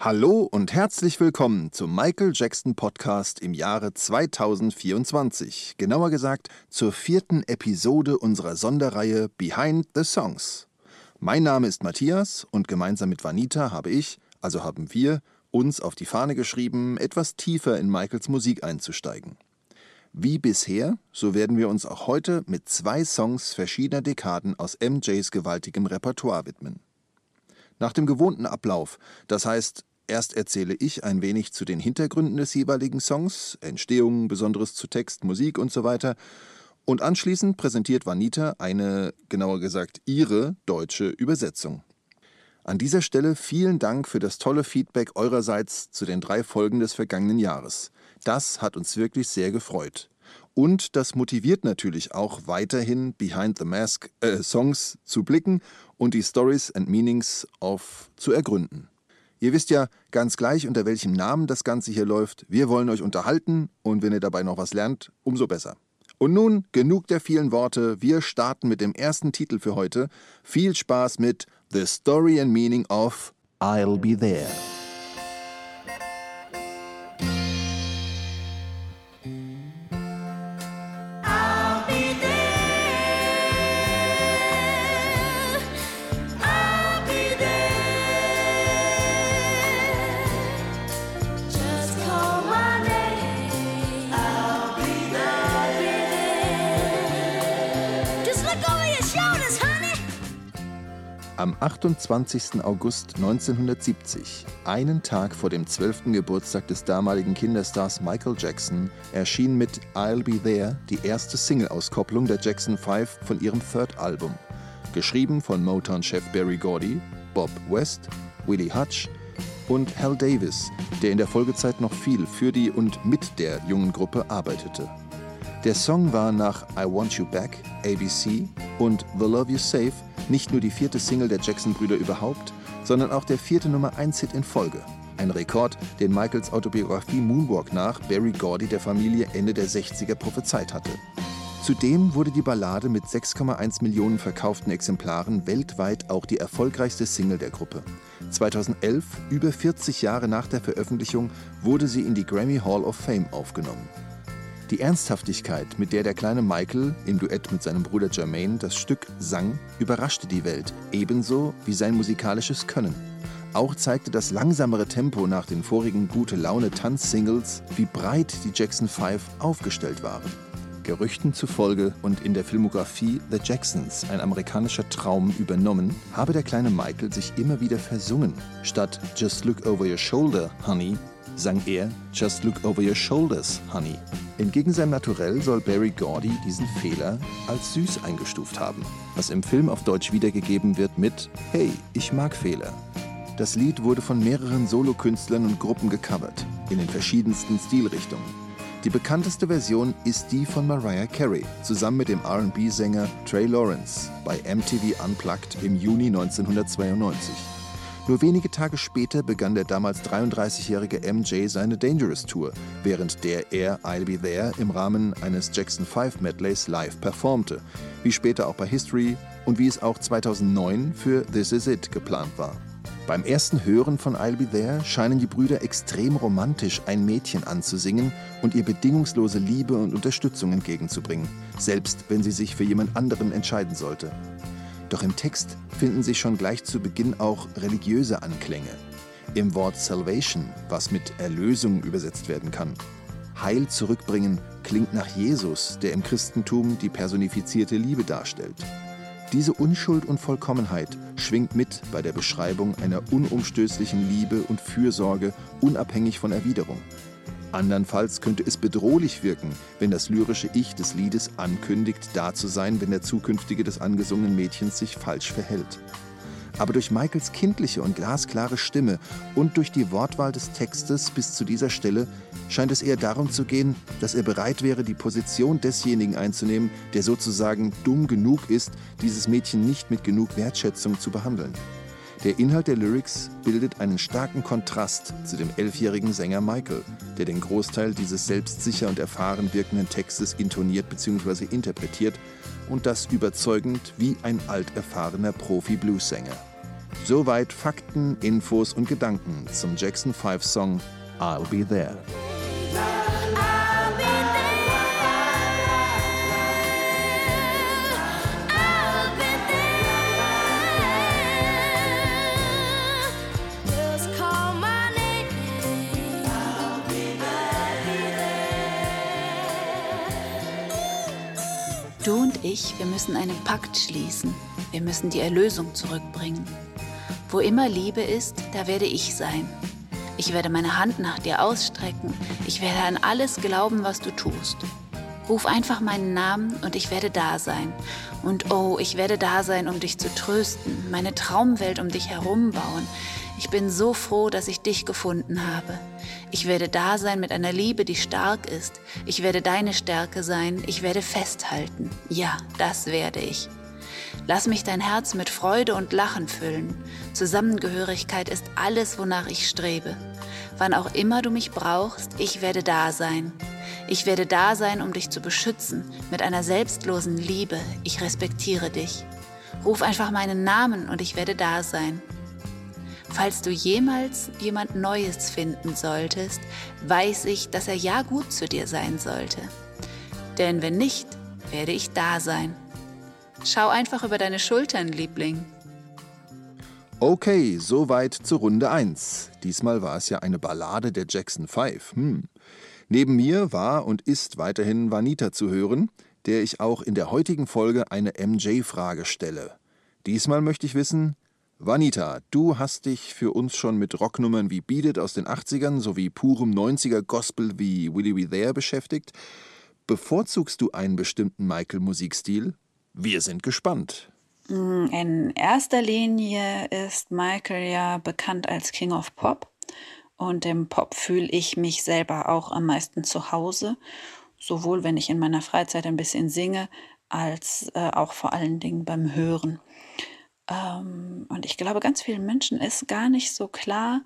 Hallo und herzlich willkommen zum Michael Jackson Podcast im Jahre 2024. Genauer gesagt zur vierten Episode unserer Sonderreihe Behind the Songs. Mein Name ist Matthias und gemeinsam mit Vanita habe ich, also haben wir, uns auf die Fahne geschrieben, etwas tiefer in Michaels Musik einzusteigen. Wie bisher, so werden wir uns auch heute mit zwei Songs verschiedener Dekaden aus MJs gewaltigem Repertoire widmen. Nach dem gewohnten Ablauf, das heißt Erst erzähle ich ein wenig zu den Hintergründen des jeweiligen Songs, Entstehung, Besonderes zu Text, Musik und so weiter. Und anschließend präsentiert Vanita eine, genauer gesagt ihre, deutsche Übersetzung. An dieser Stelle vielen Dank für das tolle Feedback eurerseits zu den drei Folgen des vergangenen Jahres. Das hat uns wirklich sehr gefreut. Und das motiviert natürlich auch weiterhin Behind the Mask äh, Songs zu blicken und die Stories and Meanings of zu ergründen. Ihr wisst ja ganz gleich, unter welchem Namen das Ganze hier läuft. Wir wollen euch unterhalten und wenn ihr dabei noch was lernt, umso besser. Und nun genug der vielen Worte. Wir starten mit dem ersten Titel für heute. Viel Spaß mit The Story and Meaning of I'll Be There. Am 28. August 1970, einen Tag vor dem 12. Geburtstag des damaligen Kinderstars Michael Jackson, erschien mit I'll Be There die erste Single-Auskopplung der Jackson 5 von ihrem Third Album. Geschrieben von Motown-Chef Barry Gordy, Bob West, Willie Hutch und Hal Davis, der in der Folgezeit noch viel für die und mit der jungen Gruppe arbeitete. Der Song war nach I Want You Back, ABC und The Love You Save nicht nur die vierte Single der Jackson-Brüder überhaupt, sondern auch der vierte Nummer 1-Hit in Folge. Ein Rekord, den Michaels Autobiografie Moonwalk nach Barry Gordy der Familie Ende der 60er prophezeit hatte. Zudem wurde die Ballade mit 6,1 Millionen verkauften Exemplaren weltweit auch die erfolgreichste Single der Gruppe. 2011, über 40 Jahre nach der Veröffentlichung, wurde sie in die Grammy Hall of Fame aufgenommen. Die Ernsthaftigkeit, mit der der kleine Michael im Duett mit seinem Bruder Jermaine das Stück sang, überraschte die Welt, ebenso wie sein musikalisches Können. Auch zeigte das langsamere Tempo nach den vorigen gute Laune Tanzsingles, wie breit die Jackson 5 aufgestellt waren. Gerüchten zufolge und in der Filmografie The Jacksons, ein amerikanischer Traum, übernommen, habe der kleine Michael sich immer wieder versungen. Statt Just Look Over Your Shoulder, Honey, sang er Just Look Over Your Shoulders, Honey. Entgegen seinem Naturell soll Barry Gordy diesen Fehler als süß eingestuft haben, was im Film auf Deutsch wiedergegeben wird mit Hey, ich mag Fehler. Das Lied wurde von mehreren Solokünstlern und Gruppen gecovert, in den verschiedensten Stilrichtungen. Die bekannteste Version ist die von Mariah Carey, zusammen mit dem RB-Sänger Trey Lawrence bei MTV Unplugged im Juni 1992. Nur wenige Tage später begann der damals 33-jährige MJ seine Dangerous Tour, während der er I'll Be There im Rahmen eines Jackson 5 Medleys live performte, wie später auch bei History und wie es auch 2009 für This Is It geplant war. Beim ersten Hören von I'll Be There scheinen die Brüder extrem romantisch ein Mädchen anzusingen und ihr bedingungslose Liebe und Unterstützung entgegenzubringen, selbst wenn sie sich für jemand anderen entscheiden sollte. Doch im Text finden sich schon gleich zu Beginn auch religiöse Anklänge. Im Wort Salvation, was mit Erlösung übersetzt werden kann. Heil zurückbringen klingt nach Jesus, der im Christentum die personifizierte Liebe darstellt. Diese Unschuld und Vollkommenheit schwingt mit bei der Beschreibung einer unumstößlichen Liebe und Fürsorge unabhängig von Erwiderung. Andernfalls könnte es bedrohlich wirken, wenn das lyrische Ich des Liedes ankündigt, da zu sein, wenn der zukünftige des angesungenen Mädchens sich falsch verhält. Aber durch Michaels kindliche und glasklare Stimme und durch die Wortwahl des Textes bis zu dieser Stelle scheint es eher darum zu gehen, dass er bereit wäre, die Position desjenigen einzunehmen, der sozusagen dumm genug ist, dieses Mädchen nicht mit genug Wertschätzung zu behandeln. Der Inhalt der Lyrics bildet einen starken Kontrast zu dem elfjährigen Sänger Michael, der den Großteil dieses selbstsicher und erfahren wirkenden Textes intoniert bzw. interpretiert und das überzeugend wie ein alterfahrener Profi-Blues-Sänger. Soweit Fakten, Infos und Gedanken zum Jackson 5 Song I'll Be There. Ich, wir müssen einen Pakt schließen. Wir müssen die Erlösung zurückbringen. Wo immer Liebe ist, da werde ich sein. Ich werde meine Hand nach dir ausstrecken. Ich werde an alles glauben, was du tust. Ruf einfach meinen Namen und ich werde da sein. Und oh, ich werde da sein, um dich zu trösten, meine Traumwelt um dich herum bauen. Ich bin so froh, dass ich dich gefunden habe. Ich werde da sein mit einer Liebe, die stark ist. Ich werde deine Stärke sein. Ich werde festhalten. Ja, das werde ich. Lass mich dein Herz mit Freude und Lachen füllen. Zusammengehörigkeit ist alles, wonach ich strebe. Wann auch immer du mich brauchst, ich werde da sein. Ich werde da sein, um dich zu beschützen, mit einer selbstlosen Liebe. Ich respektiere dich. Ruf einfach meinen Namen und ich werde da sein. Falls du jemals jemand Neues finden solltest, weiß ich, dass er ja gut zu dir sein sollte. Denn wenn nicht, werde ich da sein. Schau einfach über deine Schultern, Liebling. Okay, soweit zur Runde 1. Diesmal war es ja eine Ballade der Jackson 5. Hm. Neben mir war und ist weiterhin Vanita zu hören, der ich auch in der heutigen Folge eine MJ-Frage stelle. Diesmal möchte ich wissen, Vanita, du hast dich für uns schon mit Rocknummern wie Beat It aus den 80ern sowie purem 90er Gospel wie Willie We There beschäftigt. Bevorzugst du einen bestimmten Michael-Musikstil? Wir sind gespannt. Mm, in erster Linie ist Michael ja bekannt als King of Pop. Und im Pop fühle ich mich selber auch am meisten zu Hause. Sowohl wenn ich in meiner Freizeit ein bisschen singe, als äh, auch vor allen Dingen beim Hören. Ähm, und ich glaube, ganz vielen Menschen ist gar nicht so klar,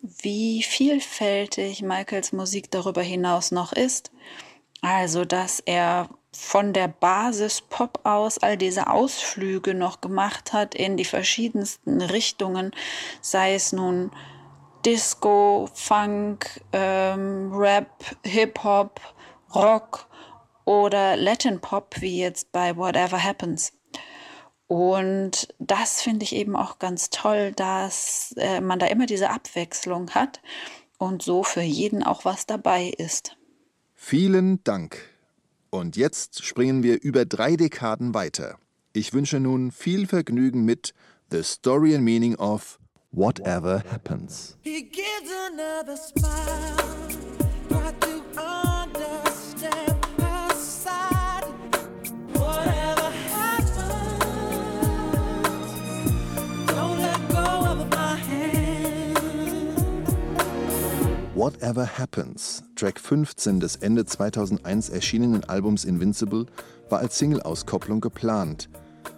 wie vielfältig Michaels Musik darüber hinaus noch ist. Also, dass er von der Basis Pop aus all diese Ausflüge noch gemacht hat in die verschiedensten Richtungen, sei es nun Disco, Funk, ähm, Rap, Hip-Hop, Rock oder Latin Pop, wie jetzt bei Whatever Happens. Und das finde ich eben auch ganz toll, dass äh, man da immer diese Abwechslung hat und so für jeden auch was dabei ist. Vielen Dank. Und jetzt springen wir über drei Dekaden weiter. Ich wünsche nun viel Vergnügen mit The Story and Meaning of Whatever Happens. He gives another smile. Whatever Happens, Track 15 des Ende 2001 erschienenen Albums Invincible, war als Single-Auskopplung geplant.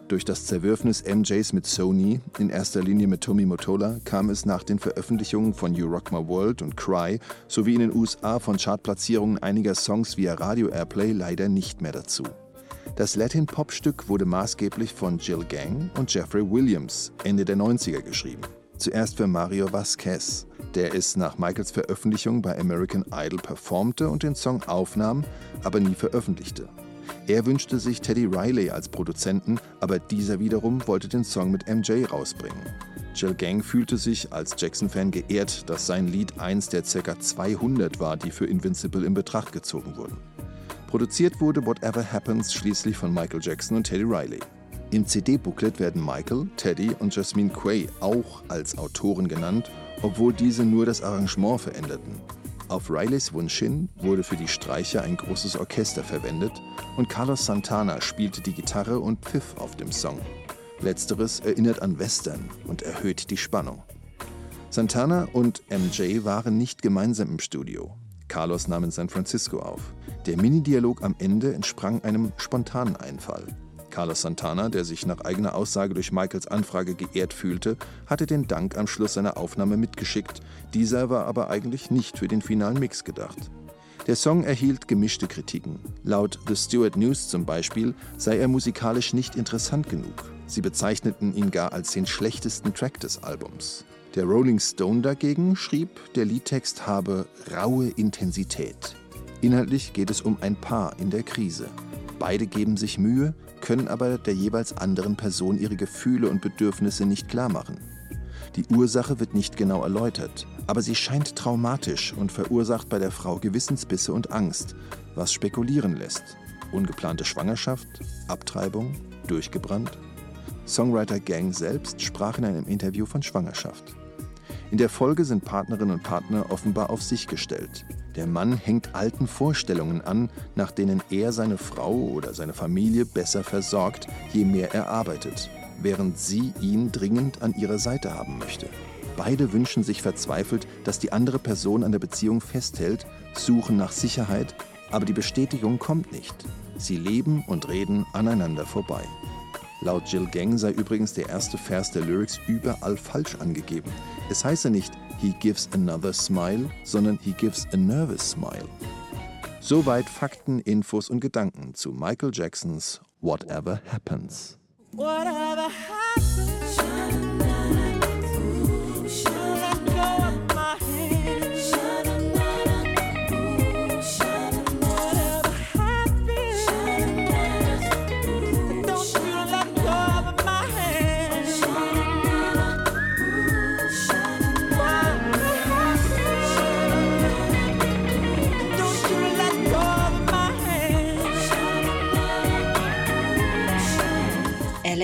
Durch das Zerwürfnis MJs mit Sony, in erster Linie mit Tommy Motola, kam es nach den Veröffentlichungen von You Rock My World und Cry sowie in den USA von Chartplatzierungen einiger Songs via Radio Airplay leider nicht mehr dazu. Das Latin-Pop-Stück wurde maßgeblich von Jill Gang und Jeffrey Williams Ende der 90er geschrieben. Zuerst für Mario Vasquez, der es nach Michaels Veröffentlichung bei American Idol performte und den Song aufnahm, aber nie veröffentlichte. Er wünschte sich Teddy Riley als Produzenten, aber dieser wiederum wollte den Song mit MJ rausbringen. Jill Gang fühlte sich als Jackson-Fan geehrt, dass sein Lied eins der ca. 200 war, die für Invincible in Betracht gezogen wurden. Produziert wurde Whatever Happens schließlich von Michael Jackson und Teddy Riley. Im CD-Booklet werden Michael, Teddy und Jasmine Quay auch als Autoren genannt, obwohl diese nur das Arrangement veränderten. Auf Rileys Wunsch hin wurde für die Streicher ein großes Orchester verwendet und Carlos Santana spielte die Gitarre und Pfiff auf dem Song. Letzteres erinnert an Western und erhöht die Spannung. Santana und MJ waren nicht gemeinsam im Studio. Carlos nahm in San Francisco auf. Der Mini-Dialog am Ende entsprang einem spontanen Einfall. Carlos Santana, der sich nach eigener Aussage durch Michaels Anfrage geehrt fühlte, hatte den Dank am Schluss seiner Aufnahme mitgeschickt. Dieser war aber eigentlich nicht für den finalen Mix gedacht. Der Song erhielt gemischte Kritiken. Laut The Stewart News zum Beispiel sei er musikalisch nicht interessant genug. Sie bezeichneten ihn gar als den schlechtesten Track des Albums. Der Rolling Stone dagegen schrieb, der Liedtext habe raue Intensität. Inhaltlich geht es um ein Paar in der Krise. Beide geben sich Mühe, können aber der jeweils anderen Person ihre Gefühle und Bedürfnisse nicht klarmachen. Die Ursache wird nicht genau erläutert, aber sie scheint traumatisch und verursacht bei der Frau Gewissensbisse und Angst, was spekulieren lässt. Ungeplante Schwangerschaft, Abtreibung, durchgebrannt? Songwriter Gang selbst sprach in einem Interview von Schwangerschaft. In der Folge sind Partnerinnen und Partner offenbar auf sich gestellt. Der Mann hängt alten Vorstellungen an, nach denen er seine Frau oder seine Familie besser versorgt, je mehr er arbeitet, während sie ihn dringend an ihrer Seite haben möchte. Beide wünschen sich verzweifelt, dass die andere Person an der Beziehung festhält, suchen nach Sicherheit, aber die Bestätigung kommt nicht. Sie leben und reden aneinander vorbei. Laut Jill Gang sei übrigens der erste Vers der Lyrics überall falsch angegeben. Es heiße nicht He gives another smile, sondern He gives a nervous smile. Soweit Fakten, Infos und Gedanken zu Michael Jacksons Whatever Happens. Whatever happens.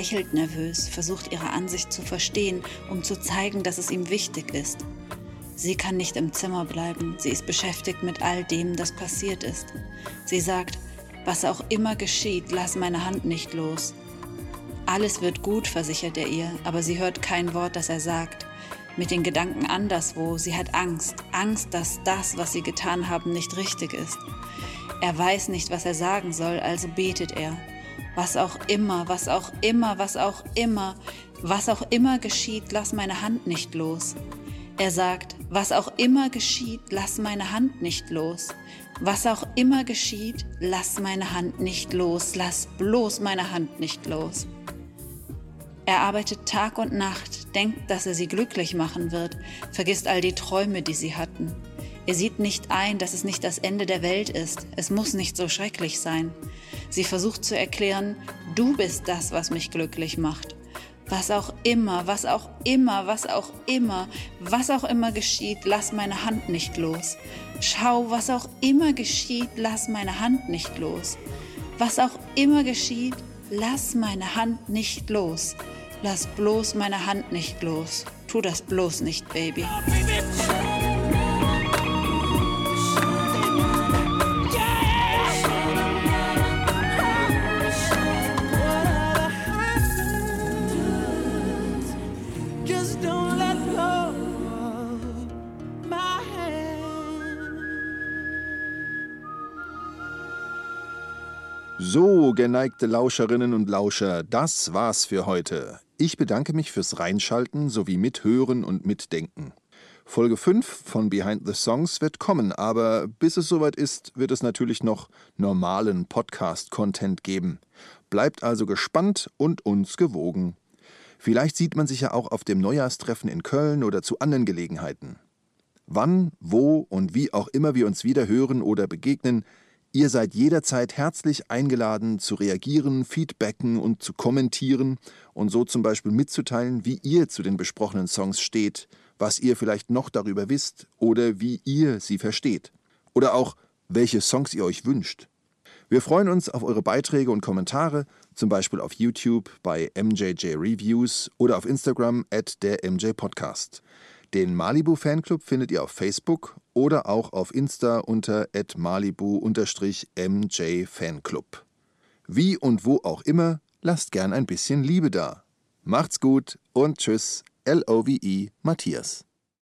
Lächelt nervös, versucht ihre Ansicht zu verstehen, um zu zeigen, dass es ihm wichtig ist. Sie kann nicht im Zimmer bleiben, sie ist beschäftigt mit all dem, das passiert ist. Sie sagt, was auch immer geschieht, lass meine Hand nicht los. Alles wird gut, versichert er ihr, aber sie hört kein Wort, das er sagt. Mit den Gedanken anderswo, sie hat Angst, Angst, dass das, was sie getan haben, nicht richtig ist. Er weiß nicht, was er sagen soll, also betet er was auch immer, was auch immer, was auch immer, was auch immer geschieht, lass meine Hand nicht los. Er sagt, was auch immer geschieht, lass meine Hand nicht los. Was auch immer geschieht, lass meine Hand nicht los, lass bloß meine Hand nicht los. Er arbeitet Tag und Nacht, denkt, dass er sie glücklich machen wird, vergisst all die Träume, die sie hatten. Er sieht nicht ein, dass es nicht das Ende der Welt ist. Es muss nicht so schrecklich sein. Sie versucht zu erklären, du bist das, was mich glücklich macht. Was auch immer, was auch immer, was auch immer, was auch immer geschieht, lass meine Hand nicht los. Schau, was auch immer geschieht, lass meine Hand nicht los. Was auch immer geschieht, lass meine Hand nicht los. Lass bloß meine Hand nicht los. Tu das bloß nicht, Baby. So, geneigte Lauscherinnen und Lauscher, das war's für heute. Ich bedanke mich fürs Reinschalten sowie Mithören und Mitdenken. Folge 5 von Behind the Songs wird kommen, aber bis es soweit ist, wird es natürlich noch normalen Podcast-Content geben. Bleibt also gespannt und uns gewogen. Vielleicht sieht man sich ja auch auf dem Neujahrstreffen in Köln oder zu anderen Gelegenheiten. Wann, wo und wie auch immer wir uns wieder hören oder begegnen, Ihr seid jederzeit herzlich eingeladen zu reagieren, feedbacken und zu kommentieren und so zum Beispiel mitzuteilen, wie ihr zu den besprochenen Songs steht, was ihr vielleicht noch darüber wisst oder wie ihr sie versteht. Oder auch, welche Songs ihr euch wünscht. Wir freuen uns auf eure Beiträge und Kommentare, zum Beispiel auf YouTube bei MJJ Reviews oder auf Instagram at der MJ Podcast. Den Malibu Fanclub findet ihr auf Facebook oder auch auf Insta unter malibu-mj Fanclub. Wie und wo auch immer, lasst gern ein bisschen Liebe da. Macht's gut und tschüss, L-O-V-E Matthias.